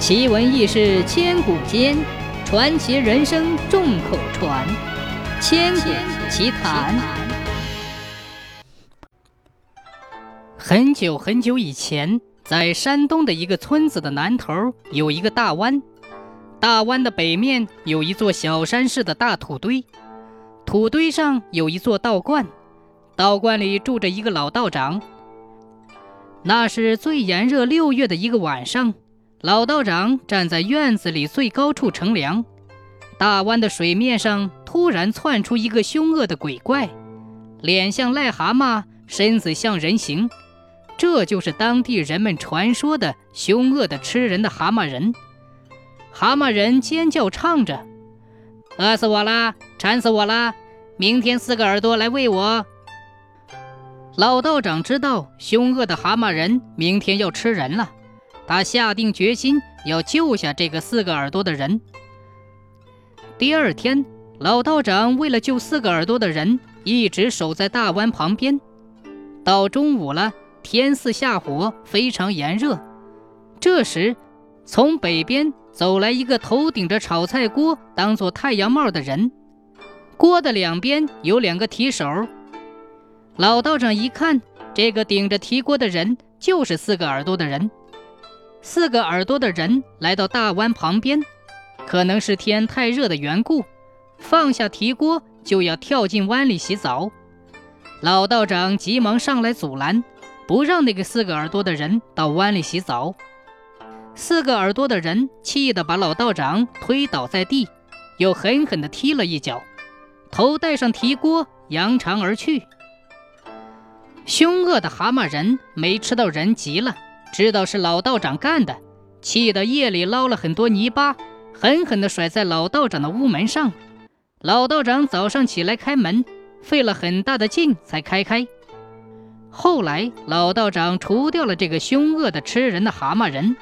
奇闻异事千古间，传奇人生众口传。千古奇谈。很久很久以前，在山东的一个村子的南头有一个大湾，大湾的北面有一座小山似的大土堆，土堆上有一座道观，道观里住着一个老道长。那是最炎热六月的一个晚上。老道长站在院子里最高处乘凉，大湾的水面上突然窜出一个凶恶的鬼怪，脸像癞蛤蟆，身子像人形，这就是当地人们传说的凶恶的吃人的蛤蟆人。蛤蟆人尖叫唱着：“饿死我啦，馋死我啦！明天四个耳朵来喂我。”老道长知道凶恶的蛤蟆人明天要吃人了。他下定决心要救下这个四个耳朵的人。第二天，老道长为了救四个耳朵的人，一直守在大湾旁边。到中午了，天似下火，非常炎热。这时，从北边走来一个头顶着炒菜锅当做太阳帽的人，锅的两边有两个提手。老道长一看，这个顶着提锅的人就是四个耳朵的人。四个耳朵的人来到大湾旁边，可能是天太热的缘故，放下提锅就要跳进湾里洗澡。老道长急忙上来阻拦，不让那个四个耳朵的人到湾里洗澡。四个耳朵的人气得把老道长推倒在地，又狠狠地踢了一脚，头戴上提锅，扬长而去。凶恶的蛤蟆人没吃到人，急了。知道是老道长干的，气得夜里捞了很多泥巴，狠狠地甩在老道长的屋门上。老道长早上起来开门，费了很大的劲才开开。后来，老道长除掉了这个凶恶的吃人的蛤蟆人。